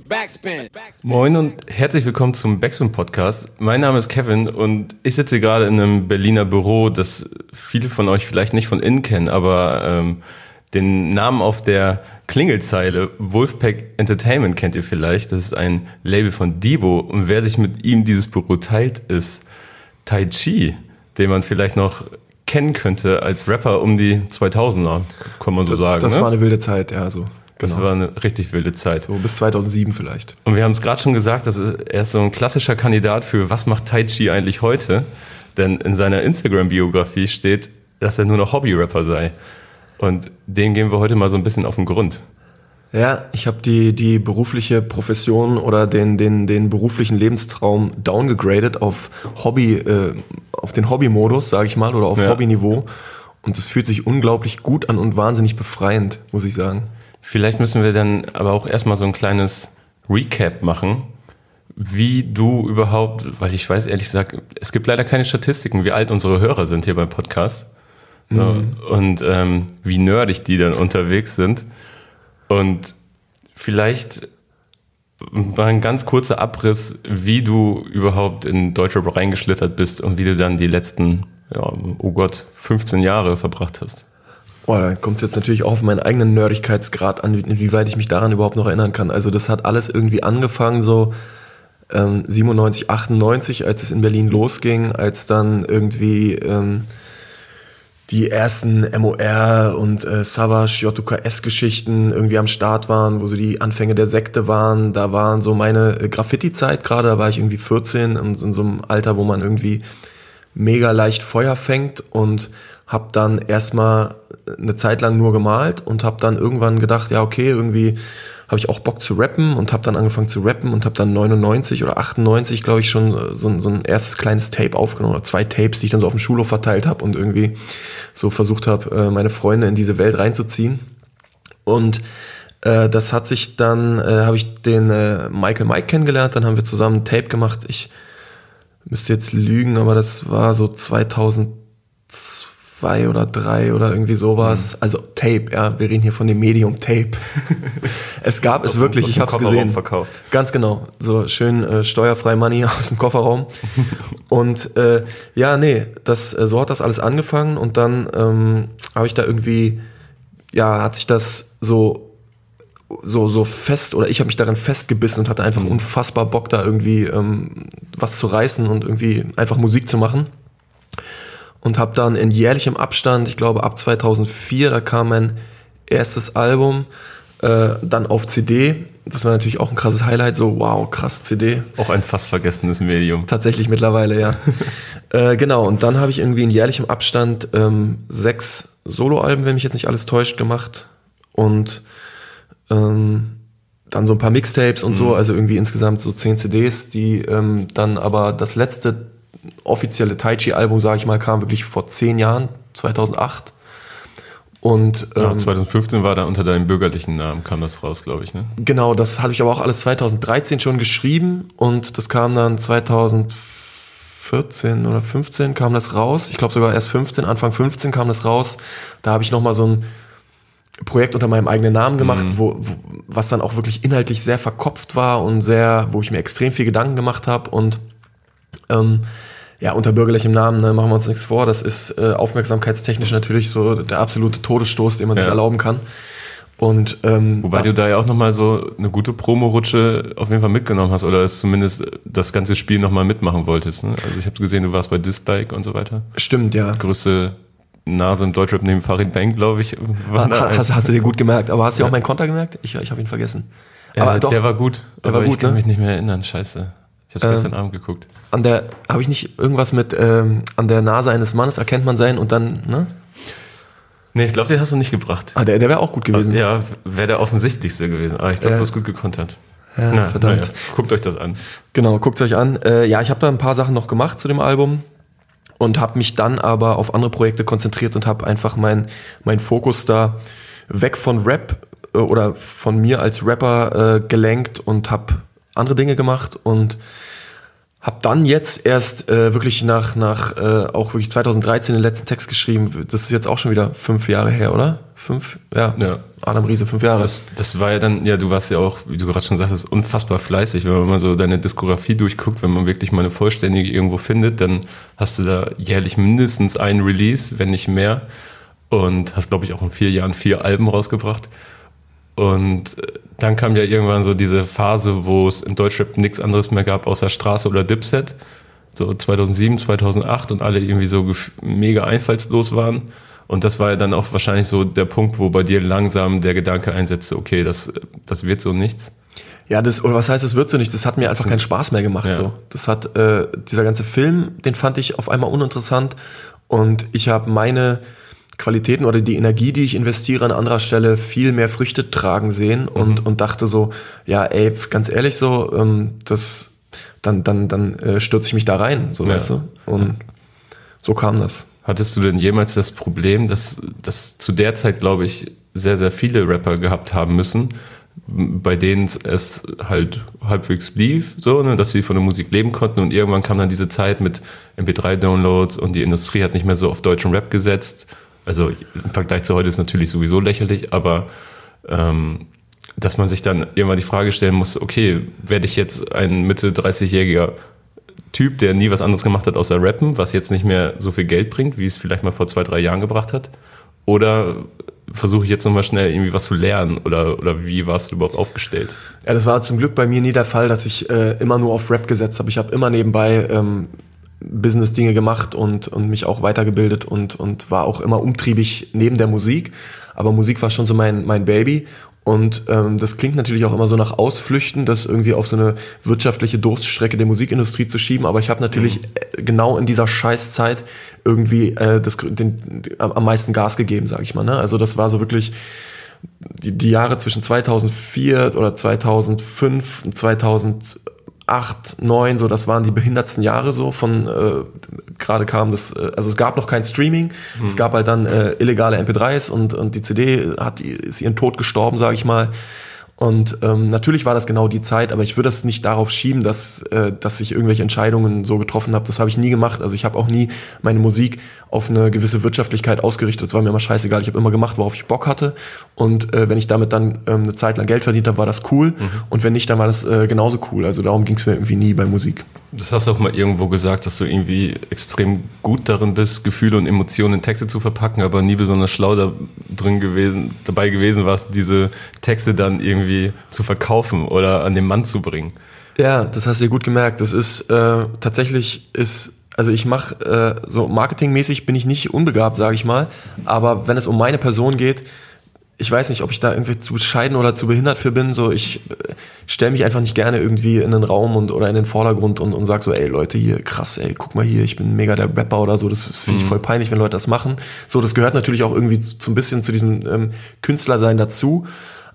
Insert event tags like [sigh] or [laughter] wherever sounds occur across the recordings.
Backspin. Moin und herzlich willkommen zum Backspin Podcast. Mein Name ist Kevin und ich sitze gerade in einem Berliner Büro, das viele von euch vielleicht nicht von innen kennen, aber ähm, den Namen auf der Klingelzeile Wolfpack Entertainment kennt ihr vielleicht. Das ist ein Label von Debo und wer sich mit ihm dieses Büro teilt, ist Tai Chi, den man vielleicht noch kennen könnte als Rapper um die 2000er, kann man so sagen. Das ne? war eine wilde Zeit, ja, so. Das genau. war eine richtig wilde Zeit. So bis 2007 vielleicht. Und wir haben es gerade schon gesagt, dass er ist so ein klassischer Kandidat für was macht Tai Chi eigentlich heute? Denn in seiner Instagram-Biografie steht, dass er nur noch Hobby-Rapper sei. Und dem gehen wir heute mal so ein bisschen auf den Grund. Ja, ich habe die, die berufliche Profession oder den, den, den beruflichen Lebenstraum downgegradet auf Hobby, äh, auf den Hobby-Modus, sage ich mal, oder auf ja. Hobby-Niveau. Und es fühlt sich unglaublich gut an und wahnsinnig befreiend, muss ich sagen. Vielleicht müssen wir dann aber auch erstmal so ein kleines Recap machen, wie du überhaupt, weil ich weiß ehrlich gesagt, es gibt leider keine Statistiken, wie alt unsere Hörer sind hier beim Podcast mhm. und ähm, wie nerdig die dann unterwegs sind. Und vielleicht mal ein ganz kurzer Abriss, wie du überhaupt in Deutschrap reingeschlittert bist und wie du dann die letzten, ja, oh Gott, 15 Jahre verbracht hast. Boah, da kommt es jetzt natürlich auch auf meinen eigenen Nerdigkeitsgrad an, inwieweit ich mich daran überhaupt noch erinnern kann. Also das hat alles irgendwie angefangen so ähm, 97, 98, als es in Berlin losging, als dann irgendwie ähm, die ersten MOR und äh, Savage, JKS-Geschichten irgendwie am Start waren, wo so die Anfänge der Sekte waren. Da waren so meine äh, Graffiti-Zeit gerade, da war ich irgendwie 14 und in so einem Alter, wo man irgendwie mega leicht Feuer fängt und habe dann erstmal eine Zeit lang nur gemalt und habe dann irgendwann gedacht, ja okay, irgendwie habe ich auch Bock zu rappen und habe dann angefangen zu rappen und habe dann 99 oder 98, glaube ich, schon äh, so, so, ein erstes kleines Tape aufgenommen oder zwei Tapes, die ich dann so auf dem Schulhof verteilt habe und irgendwie so versucht habe, äh, meine Freunde in diese Welt reinzuziehen. Und äh, das hat sich dann, äh, habe ich den äh, Michael Mike kennengelernt, dann haben wir zusammen ein Tape gemacht. Ich müsste jetzt lügen, aber das war so 2002 zwei oder drei oder irgendwie sowas. Mhm. Also Tape, ja, wir reden hier von dem Medium Tape. [laughs] es gab aus es wirklich, ich habe es gesehen. Verkauft. Ganz genau, so schön äh, steuerfrei Money [laughs] aus dem Kofferraum. und äh, ja, nee, das äh, so hat das alles angefangen und dann ähm, habe ich da irgendwie, ja, hat sich das so so so fest oder ich habe mich darin festgebissen und hatte einfach mhm. unfassbar Bock da irgendwie ähm, was zu reißen und irgendwie einfach Musik zu machen und habe dann in jährlichem Abstand, ich glaube ab 2004, da kam mein erstes Album, äh, dann auf CD. Das war natürlich auch ein krasses Highlight, so wow, krass CD. Auch ein fast vergessenes Medium. Tatsächlich mittlerweile, ja. [laughs] äh, genau, und dann habe ich irgendwie in jährlichem Abstand ähm, sechs Soloalben, wenn mich jetzt nicht alles täuscht, gemacht. Und ähm, dann so ein paar Mixtapes und mhm. so, also irgendwie insgesamt so zehn CDs, die ähm, dann aber das letzte offizielle Tai Chi-Album, sage ich mal, kam wirklich vor zehn Jahren, 2008. Und, ähm, ja, 2015 war da unter deinem bürgerlichen Namen, kam das raus, glaube ich. Ne? Genau, das hatte ich aber auch alles 2013 schon geschrieben und das kam dann 2014 oder 15 kam das raus. Ich glaube sogar erst 15, Anfang 15 kam das raus. Da habe ich nochmal so ein Projekt unter meinem eigenen Namen gemacht, mhm. wo, wo, was dann auch wirklich inhaltlich sehr verkopft war und sehr, wo ich mir extrem viel Gedanken gemacht habe und ähm, ja, unter bürgerlichem Namen, ne, machen wir uns nichts vor. Das ist äh, aufmerksamkeitstechnisch natürlich so der absolute Todesstoß, den man ja. sich erlauben kann. Und, ähm, Wobei du da ja auch nochmal so eine gute Promo-Rutsche auf jeden Fall mitgenommen hast oder es zumindest das ganze Spiel nochmal mitmachen wolltest. Ne? Also ich habe gesehen, du warst bei Dislike und so weiter. Stimmt, ja. Größte Nase im Deutschrap neben Farid Bank, glaube ich. War ha, hast, hast, du dir gut gemerkt. Aber hast du ja. auch meinen Konter gemerkt? Ich, ich habe ihn vergessen. Aber äh, doch, der war gut. Der war gut, ich kann ne? mich nicht mehr erinnern. Scheiße. Ich habe ähm, gestern Abend geguckt. An der, habe ich nicht irgendwas mit, ähm, an der Nase eines Mannes erkennt man sein und dann, ne? Nee, ich glaube, den hast du nicht gebracht. Ah, der, der wäre auch gut gewesen. Ja, wäre der offensichtlichste gewesen. Aber ich glaube, ja. du hast gut gekontert. Ja, Na, verdammt. Ja. Guckt euch das an. Genau, guckt euch an. Äh, ja, ich habe da ein paar Sachen noch gemacht zu dem Album und habe mich dann aber auf andere Projekte konzentriert und habe einfach meinen mein Fokus da weg von Rap äh, oder von mir als Rapper äh, gelenkt und habe andere Dinge gemacht und hab dann jetzt erst äh, wirklich nach, nach äh, auch wirklich 2013 den letzten Text geschrieben. Das ist jetzt auch schon wieder fünf Jahre her, oder? Fünf? Ja. Ja. Adam Riese, fünf Jahre. Das, das war ja dann, ja, du warst ja auch, wie du gerade schon sagtest, unfassbar fleißig. Wenn man mal so deine Diskografie durchguckt, wenn man wirklich mal eine vollständige irgendwo findet, dann hast du da jährlich mindestens einen Release, wenn nicht mehr. Und hast, glaube ich, auch in vier Jahren vier Alben rausgebracht. Und äh, dann kam ja irgendwann so diese Phase, wo es in Deutschrap nichts anderes mehr gab außer Straße oder Dipset. So 2007, 2008 und alle irgendwie so mega einfallslos waren. Und das war ja dann auch wahrscheinlich so der Punkt, wo bei dir langsam der Gedanke einsetzte, okay, das, das wird so nichts. Ja, das, oder was heißt, es wird so nicht? Das hat mir einfach keinen Spaß mehr gemacht. Ja. So. Das hat, äh, dieser ganze Film, den fand ich auf einmal uninteressant. Und ich habe meine Qualitäten oder die Energie, die ich investiere an anderer Stelle, viel mehr Früchte tragen sehen und, und dachte so, ja, ey, ganz ehrlich so, ähm, das, dann, dann, dann äh, stürze ich mich da rein, so Ja. weißt du. Und so kam das. Hattest du denn jemals das Problem, dass, dass zu der Zeit, glaube ich, sehr, sehr viele Rapper gehabt haben müssen, bei denen es halt halbwegs lief, so, ne, dass sie von der Musik leben konnten und irgendwann kam dann diese Zeit mit MP3-Downloads und die Industrie hat nicht mehr so auf deutschen Rap gesetzt. Also im Vergleich zu heute ist natürlich sowieso lächerlich, aber ähm, dass man sich dann irgendwann die Frage stellen muss, okay, werde ich jetzt ein Mitte 30-jähriger Typ, der nie was anderes gemacht hat außer Rappen, was jetzt nicht mehr so viel Geld bringt, wie es vielleicht mal vor zwei, drei Jahren gebracht hat? Oder versuche ich jetzt nochmal schnell irgendwie was zu lernen? Oder, oder wie warst du überhaupt aufgestellt? Ja, das war zum Glück bei mir nie der Fall, dass ich äh, immer nur auf Rap gesetzt habe. Ich habe immer nebenbei ähm, Business-Dinge gemacht und, und mich auch weitergebildet und, und war auch immer umtriebig neben der Musik. Aber Musik war schon so mein, mein Baby. Und ähm, das klingt natürlich auch immer so nach Ausflüchten, das irgendwie auf so eine wirtschaftliche Durststrecke der Musikindustrie zu schieben. Aber ich habe natürlich äh, genau in dieser Scheißzeit irgendwie äh, das, den, am meisten Gas gegeben, sag ich mal. Ne? Also das war so wirklich die, die Jahre zwischen 2004 oder 2005 und 2008, 9, so das waren die behindertsten Jahre so von äh, gerade kam das äh, also es gab noch kein Streaming, es gab halt dann äh, illegale MP3s und und die CD hat ist ihren Tod gestorben, sage ich mal. Und ähm, natürlich war das genau die Zeit, aber ich würde das nicht darauf schieben, dass, äh, dass ich irgendwelche Entscheidungen so getroffen habe. Das habe ich nie gemacht. Also ich habe auch nie meine Musik auf eine gewisse Wirtschaftlichkeit ausgerichtet. Das war mir immer scheißegal. Ich habe immer gemacht, worauf ich Bock hatte. Und äh, wenn ich damit dann ähm, eine Zeit lang Geld verdient habe, war das cool. Und wenn nicht, dann war das äh, genauso cool. Also darum ging es mir irgendwie nie bei Musik. Das hast du auch mal irgendwo gesagt, dass du irgendwie extrem gut darin bist, Gefühle und Emotionen in Texte zu verpacken, aber nie besonders schlau da drin gewesen, dabei gewesen warst, diese Texte dann irgendwie zu verkaufen oder an den Mann zu bringen. Ja, das hast du gut gemerkt. Das ist äh, tatsächlich ist also ich mache äh, so marketingmäßig bin ich nicht unbegabt, sage ich mal, aber wenn es um meine Person geht, ich weiß nicht, ob ich da irgendwie zu bescheiden oder zu behindert für bin. So, ich äh, stelle mich einfach nicht gerne irgendwie in den Raum und oder in den Vordergrund und, und sag so, ey Leute, hier krass, ey, guck mal hier, ich bin mega der Rapper oder so. Das, das finde ich voll peinlich, wenn Leute das machen. So, das gehört natürlich auch irgendwie zu, zu ein bisschen zu diesem ähm, Künstlersein dazu.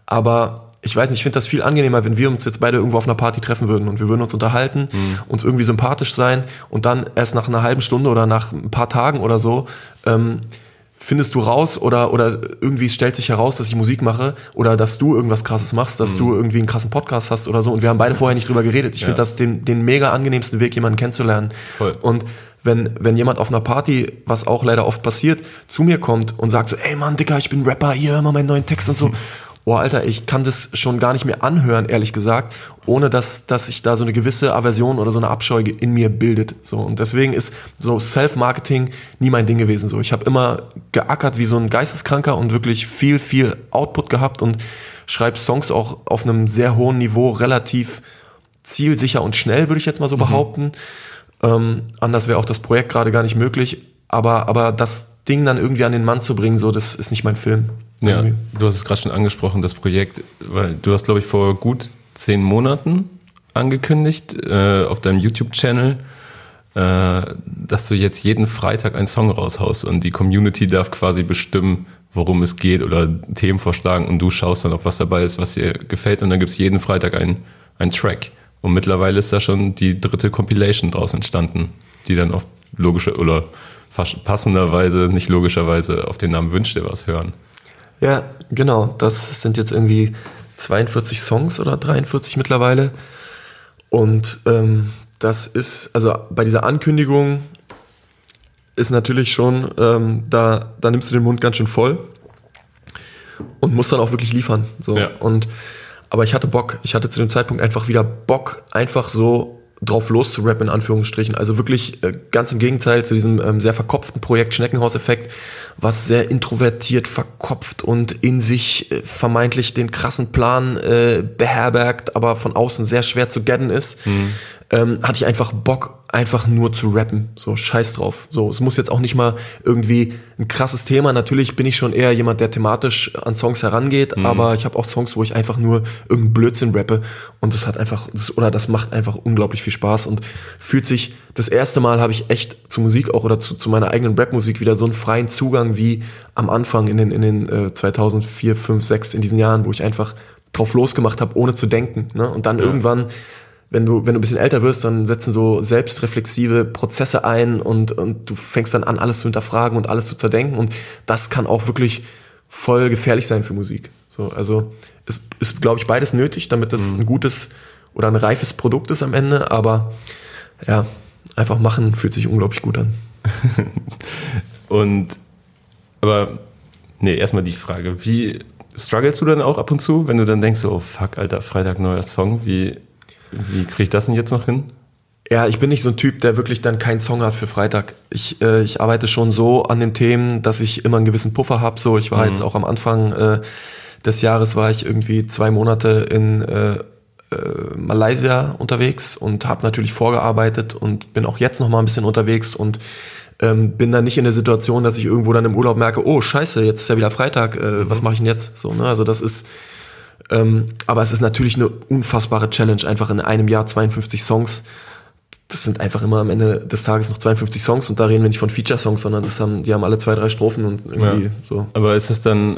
Aber ich weiß nicht, ich finde das viel angenehmer, wenn wir uns jetzt beide irgendwo auf einer Party treffen würden und wir würden uns unterhalten, uns irgendwie sympathisch sein und dann erst nach einer halben Stunde oder nach ein paar Tagen oder so ähm, findest du raus oder, oder irgendwie stellt sich heraus, dass ich Musik mache oder dass du irgendwas krasses machst, dass du irgendwie einen krassen Podcast hast oder so und wir haben beide vorher nicht drüber geredet. Ich Ja. finde das den, den mega angenehmsten Weg, jemanden kennenzulernen. Voll. Und wenn, wenn jemand auf einer Party, was auch leider oft passiert, zu mir kommt und sagt so, ey Mann, Dicker, ich bin Rapper, hier, hör mal meinen neuen Text und so. [laughs] Boah, Alter, ich kann das schon gar nicht mehr anhören, ehrlich gesagt, ohne dass, dass sich da so eine gewisse Aversion oder so eine Abscheu in mir bildet. So. Und deswegen ist so Self-Marketing nie mein Ding gewesen. So. Ich habe immer geackert wie so ein Geisteskranker und wirklich viel, viel Output gehabt und schreibe Songs auch auf einem sehr hohen Niveau, relativ zielsicher und schnell, würde ich jetzt mal so behaupten. Ähm, anders wäre auch das Projekt gerade gar nicht möglich. Aber, aber das Ding dann irgendwie an den Mann zu bringen, so, das ist nicht mein Film. Ja, du hast es gerade schon angesprochen, das Projekt, weil du hast, glaube ich, vor gut zehn Monaten angekündigt äh, auf deinem YouTube-Channel, äh, dass du jetzt jeden Freitag einen Song raushaust und die Community darf quasi bestimmen, worum es geht oder Themen vorschlagen und du schaust dann, ob was dabei ist, was dir gefällt und dann gibt's jeden Freitag einen, einen Track. Und mittlerweile ist da schon die dritte Compilation draus entstanden, die dann auf logische oder passenderweise, nicht logischerweise auf den Namen Wünsch dir was hören. Ja, genau. Das sind jetzt irgendwie 42 Songs oder 43 mittlerweile. Und ähm, das ist, also bei dieser Ankündigung ist natürlich schon, ähm, da, da nimmst du den Mund ganz schön voll und musst dann auch wirklich liefern. So. Ja. Und, aber ich hatte Bock, ich hatte zu dem Zeitpunkt einfach wieder Bock, einfach so drauf loszurappen, in Anführungsstrichen. Also wirklich äh, ganz im Gegenteil zu diesem ähm, sehr verkopften Projekt Schneckenhaus-Effekt, was sehr introvertiert, verkopft und in sich äh, vermeintlich den krassen Plan äh, beherbergt, aber von außen sehr schwer zu gadden ist. Ähm, hatte ich einfach Bock, einfach nur zu rappen. So, scheiß drauf. So, es muss jetzt auch nicht mal irgendwie ein krasses Thema. Natürlich bin ich schon eher jemand, der thematisch an Songs herangeht, aber ich habe auch Songs, wo ich einfach nur irgendeinen Blödsinn rappe und das hat einfach, das, oder das macht einfach unglaublich viel Spaß und fühlt sich, das erste Mal habe ich echt zu Musik auch oder zu, zu meiner eigenen Rapmusik wieder so einen freien Zugang wie am Anfang in den, in den äh, 2004, 5, 6, in diesen Jahren, wo ich einfach drauf losgemacht habe, ohne zu denken. Ne? Und dann irgendwann wenn du, wenn du ein bisschen älter wirst, dann setzen so selbstreflexive Prozesse ein und, und du fängst dann an, alles zu hinterfragen und alles zu zerdenken. Und das kann auch wirklich voll gefährlich sein für Musik. So, also es ist, glaube ich, beides nötig, damit das ein gutes oder ein reifes Produkt ist am Ende. Aber ja, einfach machen fühlt sich unglaublich gut an. [laughs] Und, aber, nee, erstmal die Frage, wie strugglest du dann auch ab und zu, wenn du dann denkst, oh fuck, Alter, Freitag neuer Song, wie, wie kriege ich das denn jetzt noch hin? Ja, ich bin nicht so ein Typ, der wirklich dann keinen Song hat für Freitag. Ich, äh, ich arbeite schon so an den Themen, dass ich immer einen gewissen Puffer habe. So, ich war jetzt auch am Anfang äh, des Jahres war ich irgendwie zwei Monate in äh, äh, Malaysia unterwegs und habe natürlich vorgearbeitet und bin auch jetzt noch mal ein bisschen unterwegs und ähm, bin dann nicht in der Situation, dass ich irgendwo dann im Urlaub merke, oh Scheiße, jetzt ist ja wieder Freitag, äh, was mache ich denn jetzt? So, ne? Also das ist ähm, aber es ist natürlich eine unfassbare Challenge, einfach in einem Jahr 52 Songs. Das sind einfach immer am Ende des Tages noch 52 Songs und da reden wir nicht von Feature-Songs, sondern das haben, die haben alle zwei, drei Strophen und irgendwie Ja. so. Aber ist das dann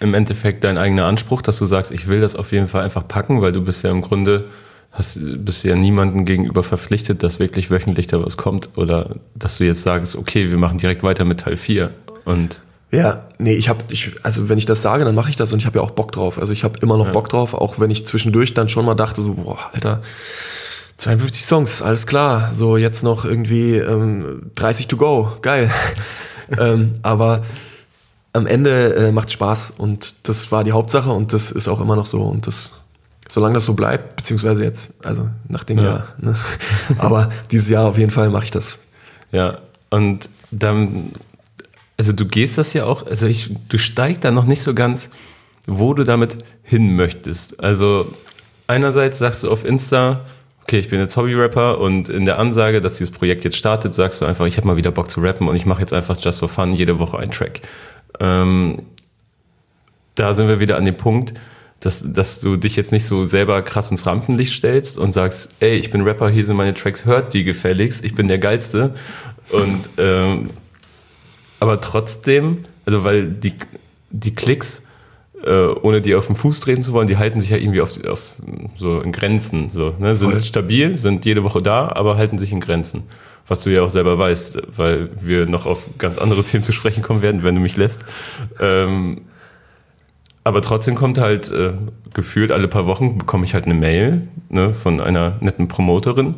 im Endeffekt dein eigener Anspruch, dass du sagst, ich will das auf jeden Fall einfach packen, weil du bist ja im Grunde, hast, bist ja niemandem gegenüber verpflichtet, dass wirklich wöchentlich da was kommt oder dass du jetzt sagst, okay, wir machen direkt weiter mit Teil 4 und Ja, nee, ich habe, ich, also wenn ich das sage, dann mache ich das und ich habe ja auch Bock drauf. Also ich habe immer noch Ja. Bock drauf, auch wenn ich zwischendurch dann schon mal dachte, so, boah, Alter, 52 Songs, alles klar. So jetzt noch irgendwie ähm, 30 to go, geil. [laughs] ähm, aber am Ende äh, macht Spaß und das war die Hauptsache und das ist auch immer noch so und das, solange das so bleibt, beziehungsweise jetzt, also nach dem Ja. Jahr. Ne? Aber dieses Jahr auf jeden Fall mache ich das. Ja, und dann, also du gehst das ja auch, also ich, du steigst da noch nicht so ganz, wo du damit hin möchtest. Also einerseits sagst du auf Insta, okay, ich bin jetzt Hobby-Rapper und in der Ansage, dass dieses Projekt jetzt startet, sagst du einfach, ich habe mal wieder Bock zu rappen und ich mache jetzt einfach just for fun jede Woche einen Track. Ähm, da sind wir wieder an dem Punkt, dass, dass du dich jetzt nicht so selber krass ins Rampenlicht stellst und sagst, ey, ich bin Rapper, hier sind meine Tracks, hört die gefälligst, ich bin der Geilste. Und ähm, aber trotzdem, also weil die, die Klicks, äh, ohne die auf den Fuß treten zu wollen, die halten sich ja irgendwie auf, auf so in Grenzen. So, ne? Sind Voll. stabil, sind jede Woche da, aber halten sich in Grenzen. Was du ja auch selber weißt, weil wir noch auf ganz andere [laughs] Themen zu sprechen kommen werden, wenn du mich lässt. Ähm, aber trotzdem kommt halt äh, gefühlt alle paar Wochen bekomme ich halt eine Mail ne, von einer netten Promoterin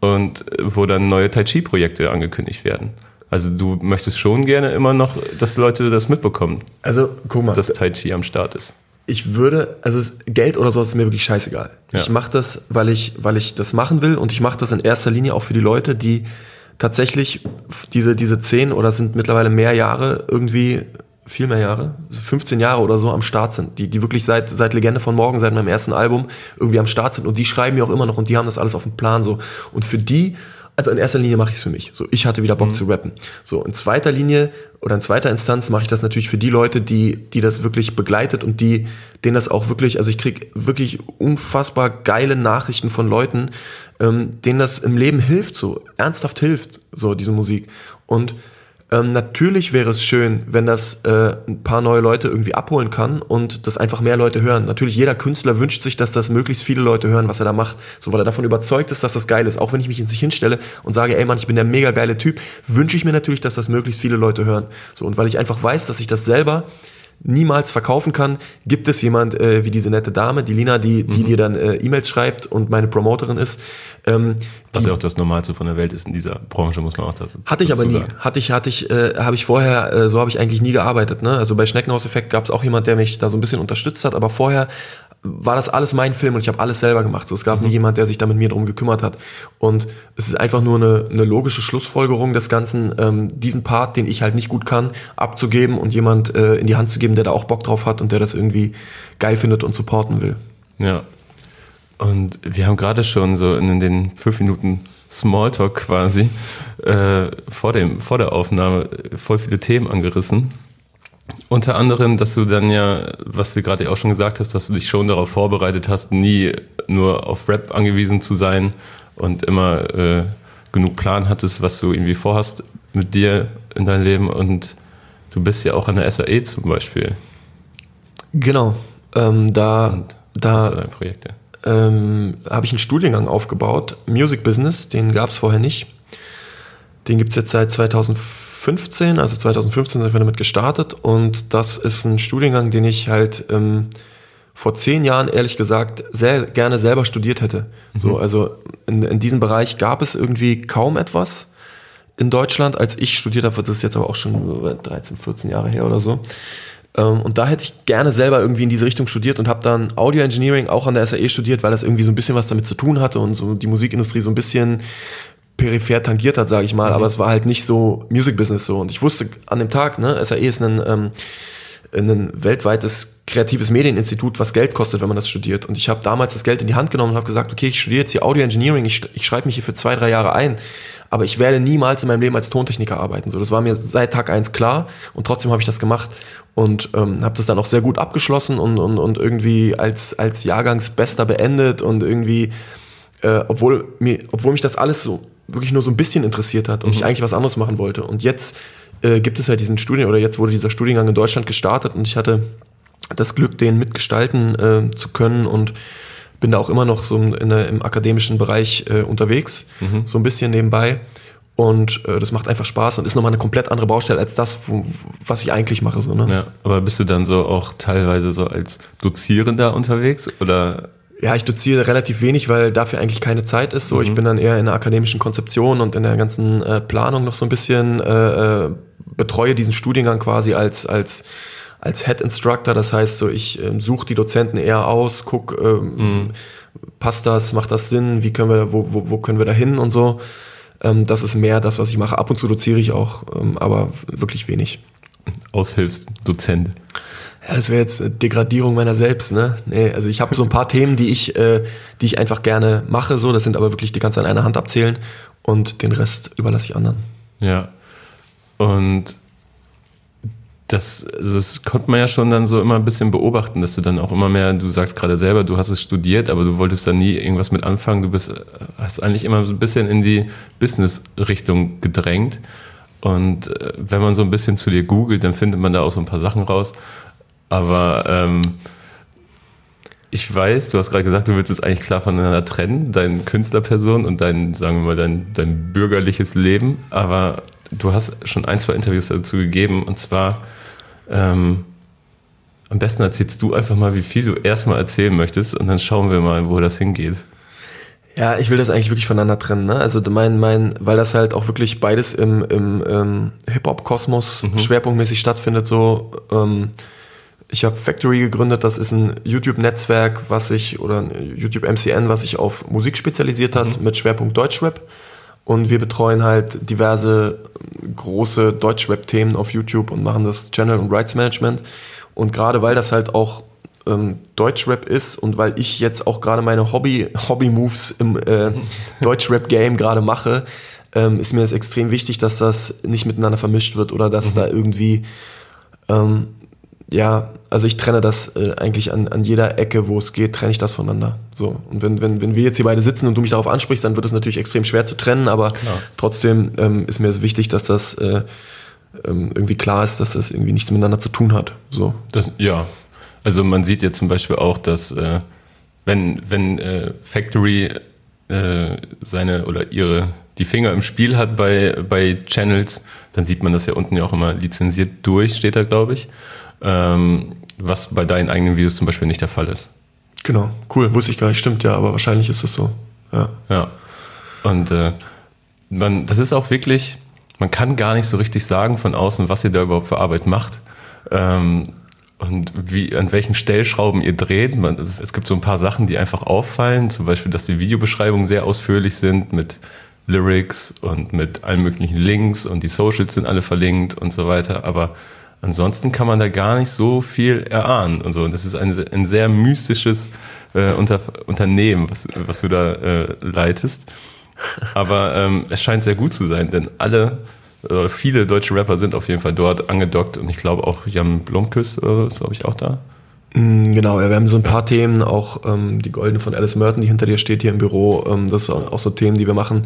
und äh, wo dann neue Tai Chi Projekte angekündigt werden. Also du möchtest schon gerne immer noch, dass Leute das mitbekommen, Also, guck mal, dass Tai Chi am Start ist. ich würde, also Geld oder sowas ist mir wirklich scheißegal. Ja. Ich mache das, weil ich, weil ich das machen will und ich mache das in erster Linie auch für die Leute, die tatsächlich diese, diese zehn oder sind mittlerweile mehr Jahre irgendwie, viel mehr Jahre, 15 Jahre oder so am Start sind, die, die wirklich seit, seit Legende von Morgen, seit meinem ersten Album irgendwie am Start sind und die schreiben mir auch immer noch und die haben das alles auf dem Plan so. Und für die, also in erster Linie mache ich es für mich. So, ich hatte wieder Bock zu rappen. So, in zweiter Linie oder in zweiter Instanz mache ich das natürlich für die Leute, die, die das wirklich begleitet und die, denen das auch wirklich, also ich krieg wirklich unfassbar geile Nachrichten von Leuten, ähm, denen das im Leben hilft, so ernsthaft hilft, so diese Musik. Und ähm, natürlich wäre es schön, wenn das äh, ein paar neue Leute irgendwie abholen kann und das einfach mehr Leute hören. Natürlich, jeder Künstler wünscht sich, dass das möglichst viele Leute hören, was er da macht. So, weil er davon überzeugt ist, dass das geil ist. Auch wenn ich mich in sich hinstelle und sage, ey Mann, ich bin der mega geile Typ, wünsche ich mir natürlich, dass das möglichst viele Leute hören. So, und weil ich einfach weiß, dass ich das selber niemals verkaufen kann, gibt es jemand äh, wie diese nette Dame, die Lina, die, die mhm. dir dann äh, E-Mails schreibt und meine Promoterin ist. Ähm, Was ja auch das Normalste von der Welt ist in dieser Branche, muss man auch dazu Hatte ich aber nie. Sagen. Hatte ich, hatte ich, äh, habe ich vorher, äh, so habe ich eigentlich nie gearbeitet. Ne? Also bei Schneckenhaus-Effekt gab es auch jemand, der mich da so ein bisschen unterstützt hat, aber vorher war das alles mein Film und ich habe alles selber gemacht. So, es gab mhm. nie jemand, der sich da mit mir drum gekümmert hat. Und es ist einfach nur eine, eine logische Schlussfolgerung des Ganzen, ähm, diesen Part, den ich halt nicht gut kann, abzugeben und jemand äh, in die Hand zu geben, der da auch Bock drauf hat und der das irgendwie geil findet und supporten will. Ja. Und wir haben gerade schon so in den fünf Minuten Smalltalk quasi äh, vor, dem, vor der Aufnahme voll viele Themen angerissen. Unter anderem, dass du dann ja, was du gerade auch schon gesagt hast, dass du dich schon darauf vorbereitet hast, nie nur auf Rap angewiesen zu sein und immer äh, genug Plan hattest, was du irgendwie vorhast mit dir in deinem Leben. Und du bist ja auch an der SAE zum Beispiel. Genau. Ähm, da und da deine Projekte? Ähm, habe ich einen Studiengang aufgebaut, Music Business, den gab es vorher nicht. Den gibt es jetzt seit 2004 2015, also 2015 sind wir damit gestartet und das ist ein Studiengang, den ich halt ähm, vor zehn Jahren ehrlich gesagt sehr gerne selber studiert hätte. Mhm. So, also in, in diesem Bereich gab es irgendwie kaum etwas in Deutschland, als ich studiert habe, das ist jetzt aber auch schon 13, 14 Jahre her oder so. Ähm, und da hätte ich gerne selber irgendwie in diese Richtung studiert und habe dann Audio Engineering auch an der SAE studiert, weil das irgendwie so ein bisschen was damit zu tun hatte und so die Musikindustrie so ein bisschen peripher tangiert hat, sage ich mal, mhm. aber es war halt nicht so Music Business so. Und ich wusste an dem Tag, ne, SAE ist ein, ähm, ein weltweites kreatives Medieninstitut, was Geld kostet, wenn man das studiert. Und ich habe damals das Geld in die Hand genommen und habe gesagt, okay, ich studiere jetzt hier Audio Engineering, ich, ich schreibe mich hier für zwei, drei Jahre ein, aber ich werde niemals in meinem Leben als Tontechniker arbeiten. So, das war mir seit Tag eins klar und trotzdem habe ich das gemacht und ähm, habe das dann auch sehr gut abgeschlossen und, und, und irgendwie als, als Jahrgangsbester beendet und irgendwie, äh, obwohl, mir, obwohl mich das alles so wirklich nur so ein bisschen interessiert hat und mhm. ich eigentlich was anderes machen wollte. Und jetzt äh, gibt es halt diesen Studien oder jetzt wurde dieser Studiengang in Deutschland gestartet und ich hatte das Glück, den mitgestalten äh, zu können und bin da auch immer noch so in, der, im akademischen Bereich äh, unterwegs, mhm. so ein bisschen nebenbei. Und äh, das macht einfach Spaß und ist nochmal eine komplett andere Baustelle als das, wo, was ich eigentlich mache. So, ne? Ja, aber bist du dann so auch teilweise so als Dozierender unterwegs oder ja, ich doziere relativ wenig, weil dafür eigentlich keine Zeit ist. So, mhm. ich bin dann eher in der akademischen Konzeption und in der ganzen äh, Planung noch so ein bisschen äh, äh, betreue diesen Studiengang quasi als als als Head Instructor. Das heißt, so ich äh, suche die Dozenten eher aus, guck, ähm, mhm. passt das, macht das Sinn, wie können wir, wo, wo, wo können wir da hin und so. Ähm, das ist mehr das, was ich mache. Ab und zu doziere ich auch, ähm, aber wirklich wenig. Aushilfsdozent. Das wäre jetzt Degradierung meiner selbst, ne? Nee, also ich habe so ein paar [laughs] Themen, die ich, äh, die ich einfach gerne mache, so, das sind aber wirklich, die kannst du an einer Hand abzählen und den Rest überlasse ich anderen. Ja. Und das, das konnte man ja schon dann so immer ein bisschen beobachten, dass du dann auch immer mehr, du sagst gerade selber, du hast es studiert, aber du wolltest da nie irgendwas mit anfangen. Du bist, hast eigentlich immer so ein bisschen in die Business-Richtung gedrängt. Und äh, wenn man so ein bisschen zu dir googelt, dann findet man da auch so ein paar Sachen raus. Aber ähm, ich weiß, du hast gerade gesagt, du willst es eigentlich klar voneinander trennen, deine Künstlerperson und dein, sagen wir mal, dein, dein bürgerliches Leben. Aber du hast schon ein, zwei Interviews dazu gegeben und zwar ähm, am besten erzählst du einfach mal, wie viel du erstmal erzählen möchtest und dann schauen wir mal, wo das hingeht. Ja, ich will das eigentlich wirklich voneinander trennen. Ne? Also mein, mein, weil das halt auch wirklich beides im, im ähm, Hip-Hop-Kosmos mhm. schwerpunktmäßig stattfindet, so ähm, ich habe Factory gegründet, das ist ein YouTube-Netzwerk, was sich, oder ein YouTube MCN, was sich auf Musik spezialisiert hat, mhm. mit Schwerpunkt Deutschrap. Und wir betreuen halt diverse große Deutschrap-Themen auf YouTube und machen das Channel und Rights Management. Und gerade weil das halt auch ähm, Deutschrap ist und weil ich jetzt auch gerade meine Hobby, Hobby-Moves im äh, [laughs] Deutschrap-Game gerade mache, ähm, ist mir das extrem wichtig, dass das nicht miteinander vermischt wird oder dass mhm. da irgendwie ähm, ja, also ich trenne das äh, eigentlich an, an jeder Ecke, wo es geht, trenne ich das voneinander. So. Und wenn, wenn, wenn wir jetzt hier beide sitzen und du mich darauf ansprichst, dann wird es natürlich extrem schwer zu trennen, aber klar. trotzdem ähm, ist mir wichtig, dass das äh, ähm, irgendwie klar ist, dass das irgendwie nichts miteinander zu tun hat. So. Das, ja. Also man sieht ja zum Beispiel auch, dass äh, wenn, wenn äh, Factory äh, seine oder ihre die Finger im Spiel hat bei, bei Channels, dann sieht man das ja unten ja auch immer lizenziert durch, steht da, glaube ich. Ähm, was bei deinen eigenen Videos zum Beispiel nicht der Fall ist. Genau, cool, wusste ich gar nicht, stimmt ja, aber wahrscheinlich ist es so. Ja. Ja. Und äh, man, das ist auch wirklich, man kann gar nicht so richtig sagen von außen, was ihr da überhaupt für Arbeit macht. Ähm, und wie, an welchen Stellschrauben ihr dreht. Man, es gibt so ein paar Sachen, die einfach auffallen. Zum Beispiel, dass die Videobeschreibungen sehr ausführlich sind mit Lyrics und mit allen möglichen Links und die Socials sind alle verlinkt und so weiter. Aber ansonsten kann man da gar nicht so viel erahnen und so. Und das ist ein, ein sehr mystisches äh, Unter, Unternehmen, was, was du da äh, leitest. Aber ähm, es scheint sehr gut zu sein, denn alle äh, viele deutsche Rapper sind auf jeden Fall dort angedockt und ich glaube auch Jan Blomkes äh, ist, glaube ich, auch da. Mm, Genau, ja, wir haben so ein paar Themen, auch ähm, die Goldene von Alice Merton, die hinter dir steht hier im Büro. Ähm, das sind auch so Themen, die wir machen,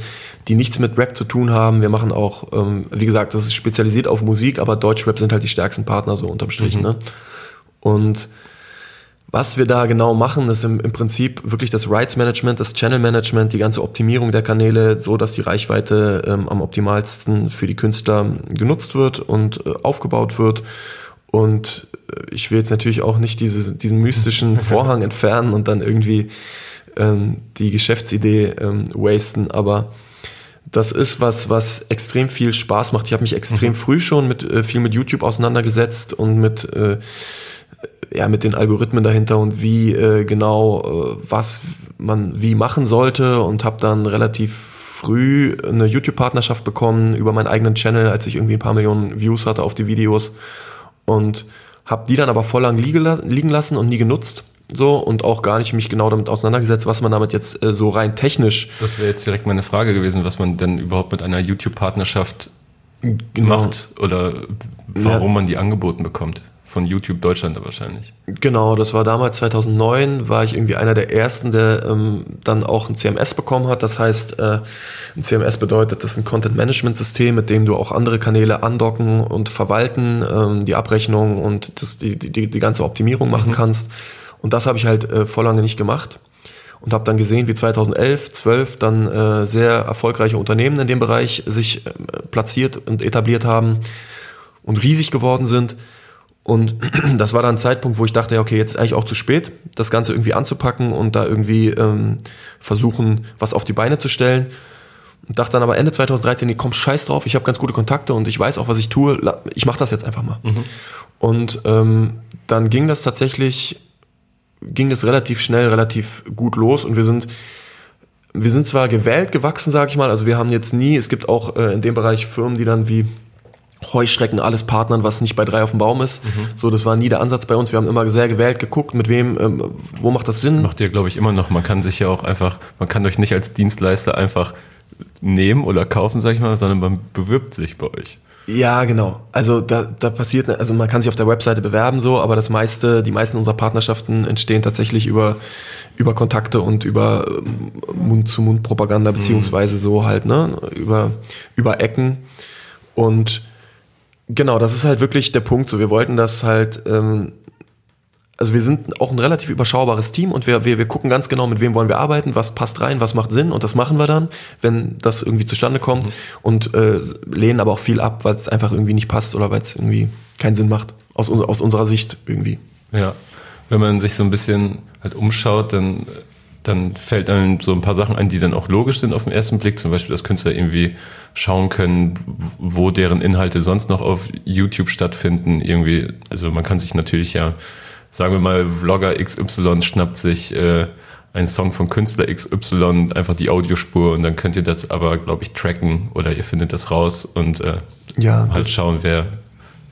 die nichts mit Rap zu tun haben. Wir machen auch, ähm, wie gesagt, das ist spezialisiert auf Musik, aber Deutschrap sind halt die stärksten Partner, so unterm Strich. Mhm. Ne? Und was wir da genau machen, ist im, im Prinzip wirklich das Rights Management, das Channel Management, die ganze Optimierung der Kanäle, so dass die Reichweite ähm, am optimalsten für die Künstler genutzt wird und äh, aufgebaut wird. Und äh, ich will jetzt natürlich auch nicht dieses, diesen mystischen [laughs] Vorhang entfernen und dann irgendwie ähm, die Geschäftsidee ähm, wasten, aber das ist was, was extrem viel Spaß macht. Ich habe mich extrem früh schon mit äh, viel mit YouTube auseinandergesetzt und mit äh, ja mit den Algorithmen dahinter und wie äh, genau äh, was man wie machen sollte und habe dann relativ früh eine YouTube Partnerschaft bekommen über meinen eigenen Channel, als ich irgendwie ein paar Millionen Views hatte auf die Videos und habe die dann aber voll lang liegen la- liegen lassen und nie genutzt so und auch gar nicht mich genau damit auseinandergesetzt, was man damit jetzt äh, so rein technisch Das wäre jetzt direkt meine Frage gewesen, was man denn überhaupt mit einer YouTube-Partnerschaft Genau. macht oder warum man die angeboten bekommt. Von YouTube Deutschland wahrscheinlich. Genau, das war damals 2009, war ich irgendwie einer der ersten, der ähm, dann auch ein CMS bekommen hat. Das heißt, äh, ein CMS bedeutet, das ist ein Content Management System, mit dem du auch andere Kanäle andocken und verwalten, ähm, die Abrechnung und das, die, die, die ganze Optimierung machen kannst. Und das habe ich halt äh, vor lange nicht gemacht und habe dann gesehen, wie 2011, 12 dann äh, sehr erfolgreiche Unternehmen in dem Bereich sich äh, platziert und etabliert haben und riesig geworden sind. Und [clears throat] das war dann ein Zeitpunkt, wo ich dachte, ja, okay, jetzt ist eigentlich auch zu spät, das Ganze irgendwie anzupacken und da irgendwie ähm, versuchen, was auf die Beine zu stellen. Und dachte dann aber Ende 2013, nee, komm, scheiß drauf, ich habe ganz gute Kontakte und ich weiß auch, was ich tue, ich mache das jetzt einfach mal. Und ähm, dann ging das tatsächlich, ging das relativ schnell, relativ gut los und wir sind wir sind zwar gewählt gewachsen, sag ich mal, also wir haben jetzt nie, es gibt auch äh, in dem Bereich Firmen, die dann wie Heuschrecken alles partnern, was nicht bei drei auf dem Baum ist. So, das war nie der Ansatz bei uns. Wir haben immer sehr gewählt, geguckt, mit wem, ähm, wo macht das Sinn. Macht ihr, glaube ich, immer noch. Man kann sich ja auch einfach, man kann euch nicht als Dienstleister einfach nehmen oder kaufen, sag ich mal, sondern man bewirbt sich bei euch. Ja, genau. Also da, da passiert, also man kann sich auf der Webseite bewerben so, aber das meiste, die meisten unserer Partnerschaften entstehen tatsächlich über über Kontakte und über ähm, Mund-zu-Mund-Propaganda beziehungsweise so halt ne über über Ecken und genau, das ist halt wirklich der Punkt. So, wir wollten das halt ähm, also wir sind auch ein relativ überschaubares Team und wir, wir, wir gucken ganz genau, mit wem wollen wir arbeiten, was passt rein, was macht Sinn und das machen wir dann, wenn das irgendwie zustande kommt und äh, lehnen aber auch viel ab, weil es einfach irgendwie nicht passt oder weil es irgendwie keinen Sinn macht, aus, aus unserer Sicht irgendwie. Ja. Wenn man sich so ein bisschen halt umschaut, dann, dann fällt einem so ein paar Sachen ein, die dann auch logisch sind auf den ersten Blick. Zum Beispiel, dass Künstler irgendwie schauen können, wo deren Inhalte sonst noch auf YouTube stattfinden. Irgendwie, also man kann sich natürlich ja, sagen wir mal, Vlogger XY schnappt sich äh, einen Song von Künstler XY, einfach die Audiospur und dann könnt ihr das aber, glaube ich, tracken oder ihr findet das raus und äh, Ja, halt das- schauen, wer,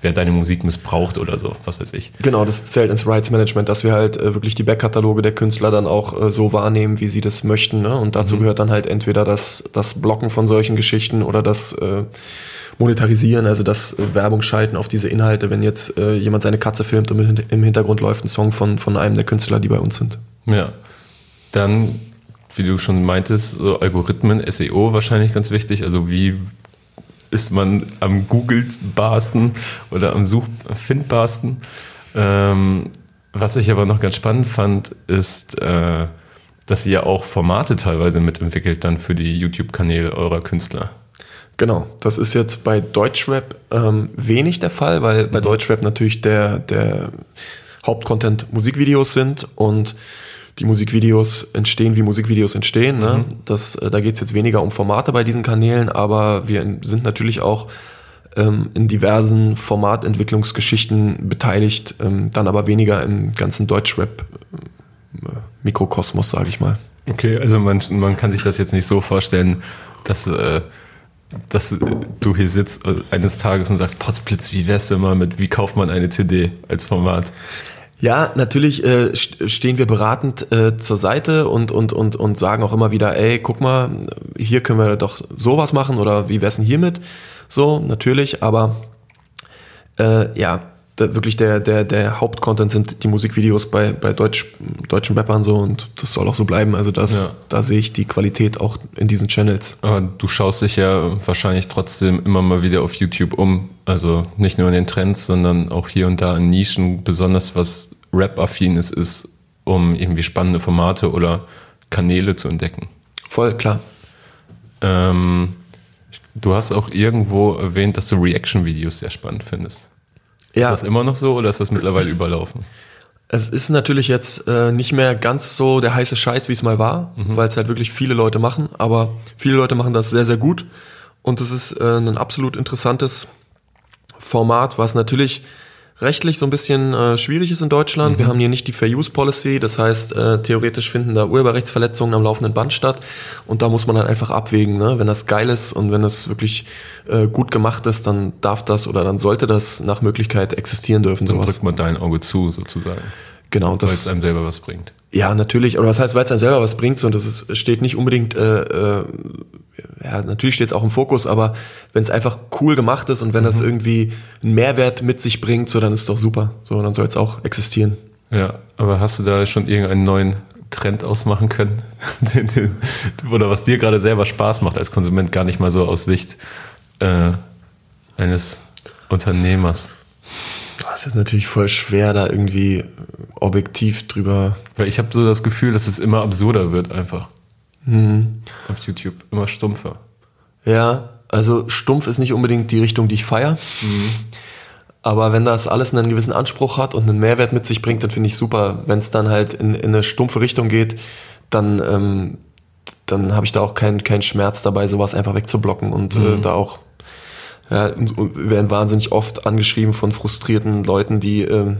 wer deine Musik missbraucht oder so, was weiß ich. Genau, das zählt ins Rights Management, dass wir halt äh, wirklich die Backkataloge der Künstler dann auch äh, so wahrnehmen, wie sie das möchten. Ne? Und dazu gehört dann halt entweder das, das Blocken von solchen Geschichten oder das äh, Monetarisieren, also das äh, Werbung schalten auf diese Inhalte, wenn jetzt äh, jemand seine Katze filmt und im Hintergrund läuft ein Song von, von einem der Künstler, die bei uns sind. Ja. Dann, wie du schon meintest, so Algorithmen, SEO wahrscheinlich ganz wichtig. Also wie ist man am googelbarsten oder am suchfindbarsten? Ähm, was ich aber noch ganz spannend fand, ist, äh, dass ihr ja auch Formate teilweise mitentwickelt dann für die YouTube-Kanäle eurer Künstler. Genau, das ist jetzt bei Deutschrap ähm, wenig der Fall, weil bei Deutschrap natürlich der, der Hauptcontent Musikvideos sind und die Musikvideos entstehen, wie Musikvideos entstehen. Ne? Das, äh, da geht es jetzt weniger um Formate bei diesen Kanälen, aber wir sind natürlich auch ähm, in diversen Formatentwicklungsgeschichten beteiligt, ähm, dann aber weniger im ganzen Deutschrap-Mikrokosmos, sage ich mal. Okay, also man, man kann sich das jetzt nicht so vorstellen, dass, äh, dass du hier sitzt eines Tages und sagst, Potzblitz, wie wär's denn mal mit, wie kauft man eine CD als Format? Ja, natürlich äh, stehen wir beratend äh, zur Seite und, und, und, und sagen auch immer wieder, ey, guck mal, hier können wir doch sowas machen oder wie wär's denn hiermit? So, natürlich, aber äh, ja, da wirklich der, der, der Hauptcontent sind die Musikvideos bei, bei Deutsch, deutschen Rappern so und das soll auch so bleiben. Also das, Ja. da sehe ich die Qualität auch in diesen Channels. Aber du schaust dich ja wahrscheinlich trotzdem immer mal wieder auf YouTube um. Also nicht nur in den Trends, sondern auch hier und da in Nischen, besonders was Rap-affines ist, um irgendwie spannende Formate oder Kanäle zu entdecken. Voll, klar. Ähm, du hast auch irgendwo erwähnt, dass du Reaction-Videos sehr spannend findest. Ja, Ist das immer noch so oder ist das mittlerweile überlaufen? es ist natürlich jetzt äh, nicht mehr ganz so der heiße Scheiß, wie es mal war, weil es halt wirklich viele Leute machen, aber viele Leute machen das sehr, sehr gut. Und es ist äh, ein absolut interessantes Format, was natürlich rechtlich so ein bisschen äh, schwierig ist in Deutschland. Wir haben hier nicht die Fair Use Policy, das heißt, äh, theoretisch finden da Urheberrechtsverletzungen am laufenden Band statt und da muss man dann einfach abwägen, ne? wenn das geil ist und wenn es wirklich äh, gut gemacht ist, dann darf das oder dann sollte das nach Möglichkeit existieren dürfen, Dann sowas. drückt man dein Auge zu, sozusagen, Genau, weil das es einem selber was bringt. ja, natürlich. Oder was heißt, weil es einem selber was bringt? Und das ist, steht nicht unbedingt, äh, äh, ja, natürlich steht es auch im Fokus, aber wenn es einfach cool gemacht ist und wenn das irgendwie einen Mehrwert mit sich bringt, so, dann ist es doch super. So, dann soll es auch existieren. Ja, aber hast du da schon irgendeinen neuen Trend ausmachen können? [laughs] Den- den- Oder was dir gerade selber Spaß macht als Konsument, gar nicht mal so aus Sicht äh, eines Unternehmers? Das ist natürlich voll schwer, da irgendwie objektiv drüber. Weil ich habe so das Gefühl, dass es immer absurder wird einfach. Mhm. Auf YouTube. Immer stumpfer. Ja, also stumpf ist nicht unbedingt die Richtung, die ich feiere. Aber wenn das alles einen gewissen Anspruch hat und einen Mehrwert mit sich bringt, dann finde ich super. Wenn es dann halt in, in eine stumpfe Richtung geht, dann, ähm, dann habe ich da auch keinen keinen Schmerz dabei, sowas einfach wegzublocken und äh, da auch ja, werden wahnsinnig oft angeschrieben von frustrierten Leuten, die, ähm,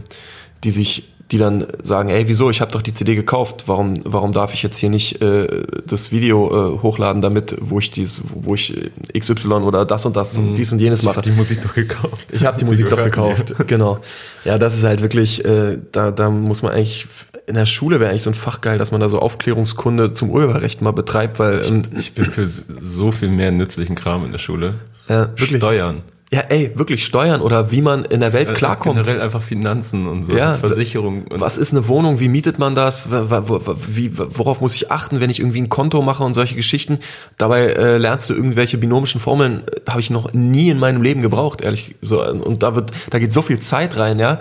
die sich, die dann sagen, ey, wieso, ich habe doch die CD gekauft, warum, warum darf ich jetzt hier nicht äh, das Video äh, hochladen, damit, wo ich dies, wo ich äh, XY oder das und das und dies und jenes mache. die Musik doch gekauft. Ich habe die Musik doch gekauft, [laughs] genau. Ja, das ist halt wirklich, äh, da, da muss man eigentlich, in der Schule wäre eigentlich so ein Fach geil, dass man da so Aufklärungskunde zum Urheberrecht mal betreibt, weil ähm, Ich bin für so viel mehr nützlichen Kram in der Schule. Ja, wirklich. Steuern. ja, ey, wirklich Steuern oder wie man in der Welt Äh, klarkommt. Generell einfach Finanzen und so. Ja, Versicherung. Und Was ist eine Wohnung? Wie mietet man das? Wie, worauf muss ich achten, wenn ich irgendwie ein Konto mache und solche Geschichten? Dabei äh, lernst du irgendwelche binomischen Formeln, äh, habe ich noch nie in meinem Leben gebraucht, ehrlich. So, und da wird, da geht so viel Zeit rein, ja.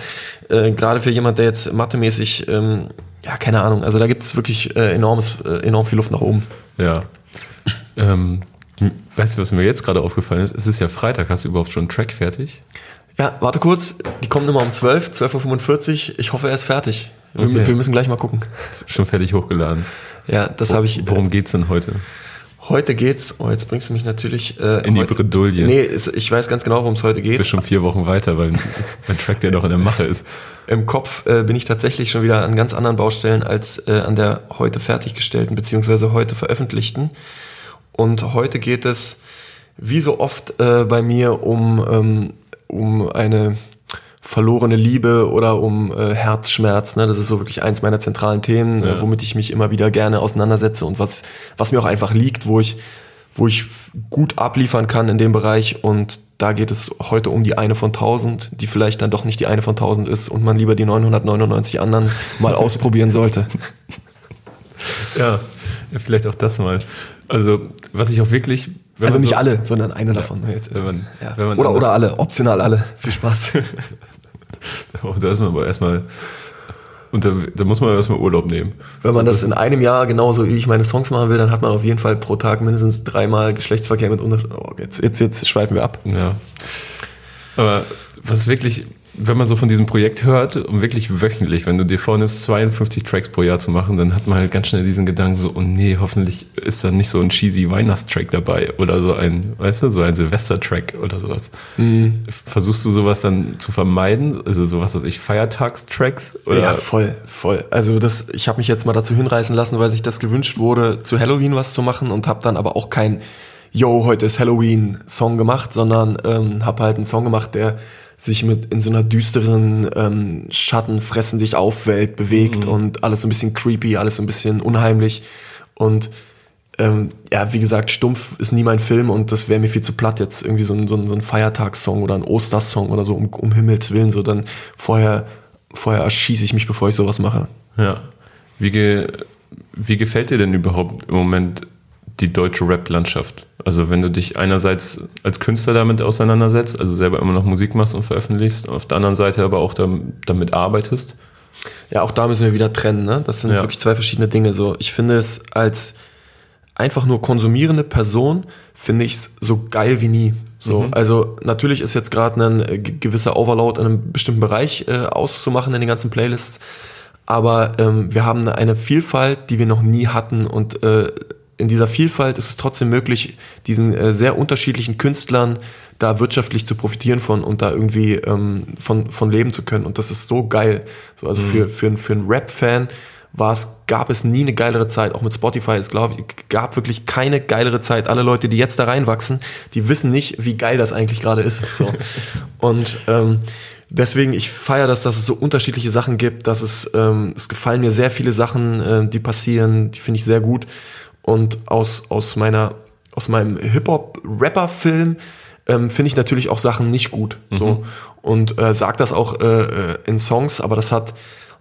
Äh, Gerade für jemand, der jetzt mathemäßig, ähm, ja, keine Ahnung. Also da gibt es wirklich äh, enormes, äh, enorm viel Luft nach oben. Ja. Ähm, weißt du, was mir jetzt gerade aufgefallen ist? Es ist ja Freitag. Hast du überhaupt schon einen Track fertig? Ja, warte kurz. Die kommen immer um 12, 12.45 Uhr. Ich hoffe, er ist fertig. Wir, Okay. wir müssen gleich mal gucken. Schon fertig hochgeladen. Ja, das habe ich. Worum geht's denn heute? Heute geht's, oh, jetzt bringst du mich natürlich äh, In die heute, Bredouille. Nee, ich weiß ganz genau, worum es heute geht. bist schon vier Wochen weiter, weil ein Track, der noch in der Mache ist. Im Kopf äh, bin ich tatsächlich schon wieder an ganz anderen Baustellen als äh, an der heute fertiggestellten beziehungsweise heute veröffentlichten. Und heute geht es, wie so oft äh, bei mir, um, ähm, um eine verlorene Liebe oder um äh, Herzschmerz. Ne? Das ist so wirklich eins meiner zentralen Themen, Ja. äh, womit ich mich immer wieder gerne auseinandersetze und was, was mir auch einfach liegt, wo ich, wo ich gut abliefern kann in dem Bereich. Und da geht es heute um die eine von tausend, die vielleicht dann doch nicht die eine von tausend ist und man lieber die 999 anderen mal [laughs] ausprobieren sollte. Ja, ja, vielleicht auch das mal. Also, was ich auch wirklich. wenn Also nicht so- alle, sondern eine davon. Jetzt, wenn man- ja. wenn man oder, oder alle, optional alle. Viel Spaß. [laughs] Oh, da ist man aber erstmal Und da, da muss man erstmal Urlaub nehmen. Wenn man das in einem Jahr genauso wie ich meine Songs machen will, dann hat man auf jeden Fall pro Tag mindestens dreimal Geschlechtsverkehr mit unter. Oh, jetzt, jetzt, jetzt schweifen wir ab. Ja. Aber was wirklich wenn man so von diesem Projekt hört und wirklich wöchentlich, wenn du dir vornimmst, 52 Tracks pro Jahr zu machen, dann hat man halt ganz schnell diesen Gedanken so, oh nee, hoffentlich ist da nicht so ein cheesy Weihnachtstrack dabei oder so ein, weißt du, so ein Silvester-Track oder sowas. Mhm. Versuchst du sowas dann zu vermeiden? Also sowas, was ich, Feiertagstracks? Oder? Ja, voll, voll. Also das, ich habe mich jetzt mal dazu hinreißen lassen, weil sich das gewünscht wurde, zu Halloween was zu machen und habe dann aber auch kein Yo, heute ist Halloween Song gemacht, sondern ähm, habe halt einen Song gemacht, der sich mit in so einer düsteren ähm, Schatten fressen dich auf Welt bewegt mhm. und alles so ein bisschen creepy, alles so ein bisschen unheimlich und ähm, ja, wie gesagt, stumpf ist nie mein Film und das wäre mir viel zu platt, jetzt irgendwie so ein, so ein, so ein Feiertagssong oder ein Ostersong oder so, um, um Himmels Willen, so dann vorher, vorher erschieße ich mich, bevor ich sowas mache. Ja. Wie, ge, wie gefällt dir denn überhaupt im Moment die deutsche Rap-Landschaft. Also wenn du dich einerseits als Künstler damit auseinandersetzt, also selber immer noch Musik machst und veröffentlichst, auf der anderen Seite aber auch damit arbeitest. Ja, auch da müssen wir wieder trennen. Ne? Das sind ja. wirklich zwei verschiedene Dinge. So, ich finde es als einfach nur konsumierende Person finde ich es so geil wie nie. So, mhm. also natürlich ist jetzt gerade ein äh, gewisser Overload in einem bestimmten Bereich äh, auszumachen in den ganzen Playlists, aber ähm, wir haben eine Vielfalt, die wir noch nie hatten und äh, in dieser Vielfalt ist es trotzdem möglich, diesen äh, sehr unterschiedlichen Künstlern da wirtschaftlich zu profitieren von und da irgendwie ähm, von, von leben zu können. Und das ist so geil. So, also mhm. für, für, für einen Rap-Fan war es, gab es nie eine geilere Zeit. Auch mit Spotify, es glaube ich, gab wirklich keine geilere Zeit. Alle Leute, die jetzt da reinwachsen, die wissen nicht, wie geil das eigentlich gerade ist. So. [laughs] und ähm, deswegen, ich feiere das, dass es so unterschiedliche Sachen gibt, dass es, ähm, es gefallen mir sehr viele Sachen, äh, die passieren, die finde ich sehr gut. Und aus, aus, meiner, aus meinem Hip-Hop-Rapper-Film ähm, finde ich natürlich auch Sachen nicht gut. Mhm. So. Und äh, sag das auch äh, äh, in Songs, aber das hat,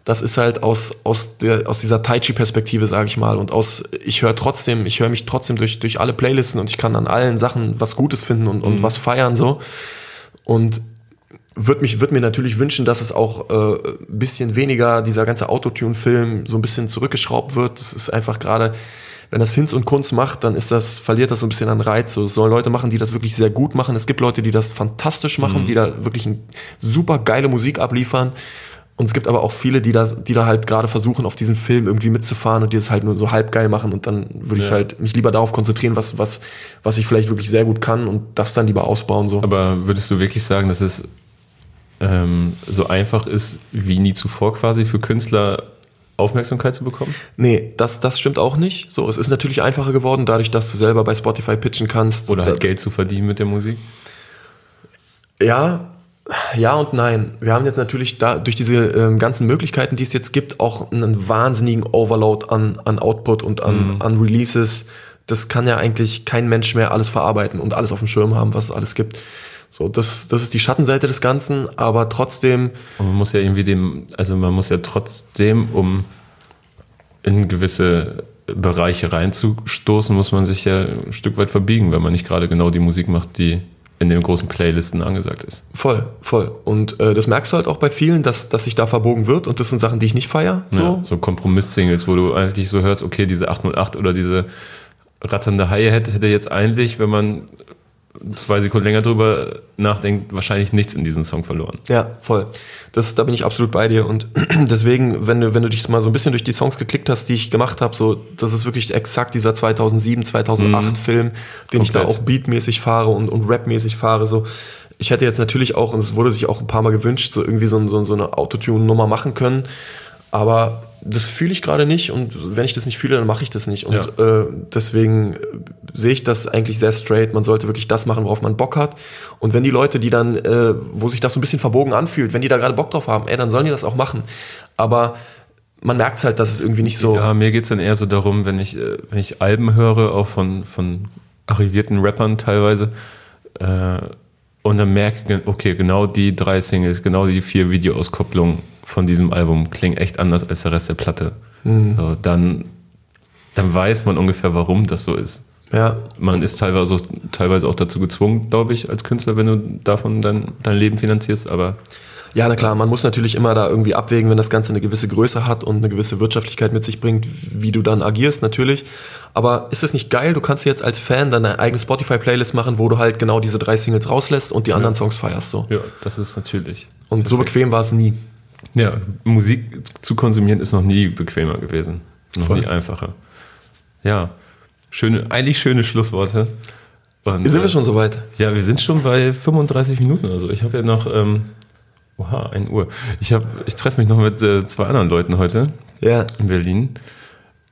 das ist halt aus, aus, der, aus dieser Tai Chi-Perspektive, sage ich mal. Und aus, ich höre trotzdem, ich höre mich trotzdem durch, durch alle Playlisten und ich kann an allen Sachen was Gutes finden und, und mhm. was feiern so. Und würde mich würde mir natürlich wünschen, dass es auch äh, ein bisschen weniger dieser ganze Autotune-Film so ein bisschen zurückgeschraubt wird. Das ist einfach gerade wenn das Hinz und Kunst macht, dann ist das, verliert das so ein bisschen an Reiz. So, es sollen Leute machen, die das wirklich sehr gut machen. Es gibt Leute, die das fantastisch machen, mhm. die da wirklich super geile Musik abliefern. Und es gibt aber auch viele, die da, die da halt gerade versuchen, auf diesen Film irgendwie mitzufahren und die es halt nur so halb geil machen. Und dann würde ich halt mich lieber darauf konzentrieren, was, was, was ich vielleicht wirklich sehr gut kann und das dann lieber ausbauen. So. Aber würdest du wirklich sagen, dass es ähm, so einfach ist wie nie zuvor quasi für Künstler Aufmerksamkeit zu bekommen? Nee, das, das stimmt auch nicht. So, es ist natürlich einfacher geworden, dadurch, dass du selber bei Spotify pitchen kannst. Oder halt Geld zu verdienen mit der Musik? Ja, ja und nein. Wir haben jetzt natürlich da durch diese ähm, ganzen Möglichkeiten, die es jetzt gibt, auch einen wahnsinnigen Overload an, an Output und an, mhm. an Releases. Das kann ja eigentlich kein Mensch mehr alles verarbeiten und alles auf dem Schirm haben, was es alles gibt. So, das, das ist die Schattenseite des Ganzen, aber trotzdem. Und man muss ja irgendwie dem, also man muss ja trotzdem, um in gewisse Bereiche reinzustoßen, muss man sich ja ein Stück weit verbiegen, wenn man nicht gerade genau die Musik macht, die in den großen Playlisten angesagt ist. Voll, voll. Und äh, das merkst du halt auch bei vielen, dass, dass sich da verbogen wird und das sind Sachen, die ich nicht feiere. So, ja, so Kompromiss-Singles, wo du eigentlich so hörst, okay, diese 808 oder diese ratternde Haie hätte, hätte jetzt eigentlich, wenn man zwei Sekunden länger drüber nachdenkt, wahrscheinlich nichts in diesem Song verloren. Ja, voll. Das, da bin ich absolut bei dir. Und [clears throat] deswegen, wenn du, wenn du dich mal so ein bisschen durch die Songs geklickt hast, die ich gemacht habe, so, das ist wirklich exakt dieser 2007, 2008 mhm. Film, den Komplett. ich da auch beatmäßig fahre und, und rapmäßig fahre, so. Ich hätte jetzt natürlich auch, und es wurde sich auch ein paar Mal gewünscht, so irgendwie so, so, so eine Autotune-Nummer machen können. Aber das fühle ich gerade nicht und wenn ich das nicht fühle, dann mache ich das nicht. Und ja. äh, deswegen sehe ich das eigentlich sehr straight. Man sollte wirklich das machen, worauf man Bock hat. Und wenn die Leute, die dann, äh, wo sich das so ein bisschen verbogen anfühlt, wenn die da gerade Bock drauf haben, ey, dann sollen die das auch machen. Aber man merkt halt, dass es irgendwie nicht so. Ja, mir geht's dann eher so darum, wenn ich, äh, wenn ich Alben höre, auch von, von arrivierten Rappern teilweise, äh, und dann merke ich, okay, genau die drei Singles, genau die vier Videoauskopplungen von diesem Album klingen echt anders als der Rest der Platte. Mhm. So, dann, dann weiß man ungefähr, warum das so ist. Ja. Man ist teilweise auch, teilweise auch dazu gezwungen, glaube ich, als Künstler, wenn du davon dein, dein Leben finanzierst, aber. Ja, na klar, man muss natürlich immer da irgendwie abwägen, wenn das Ganze eine gewisse Größe hat und eine gewisse Wirtschaftlichkeit mit sich bringt, wie du dann agierst, natürlich. Aber ist das nicht geil? Du kannst jetzt als Fan deine eigene Spotify-Playlist machen, wo du halt genau diese drei Singles rauslässt und die anderen Songs feierst so. Ja, das ist natürlich. Und so bequem war es nie. Ja, Musik zu konsumieren ist noch nie bequemer gewesen. Noch Voll. nie einfacher. Ja, schöne, eigentlich schöne Schlussworte. Und, Sind wir äh, schon soweit? Ja, wir sind schon bei 35 Minuten. Also ich habe ja noch, ähm, oha, 1 Uhr. Ich, hab, ich treffe mich noch mit äh, zwei anderen Leuten heute Ja. in Berlin.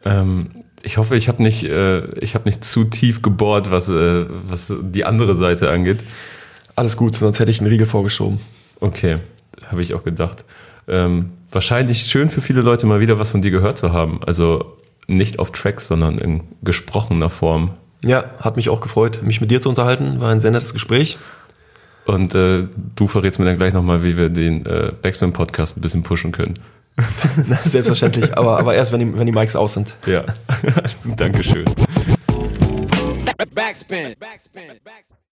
Ähm, ich hoffe, ich habe nicht, äh, ich habe nicht zu tief gebohrt, was, äh, was die andere Seite angeht. Alles gut, sonst hätte ich einen Riegel vorgeschoben. Okay, habe ich auch gedacht. Ähm, wahrscheinlich schön für viele Leute mal wieder was von dir gehört zu haben. Also nicht auf Tracks, sondern in gesprochener Form. Ja, hat mich auch gefreut, mich mit dir zu unterhalten. War ein sehr nettes Gespräch. Und äh, du verrätst mir dann gleich nochmal, wie wir den äh, Backspin-Podcast ein bisschen pushen können. [laughs] Selbstverständlich, aber, aber erst, wenn die, wenn die Mics aus sind. Ja, [laughs] Dankeschön. Backspin. Backspin. Backspin.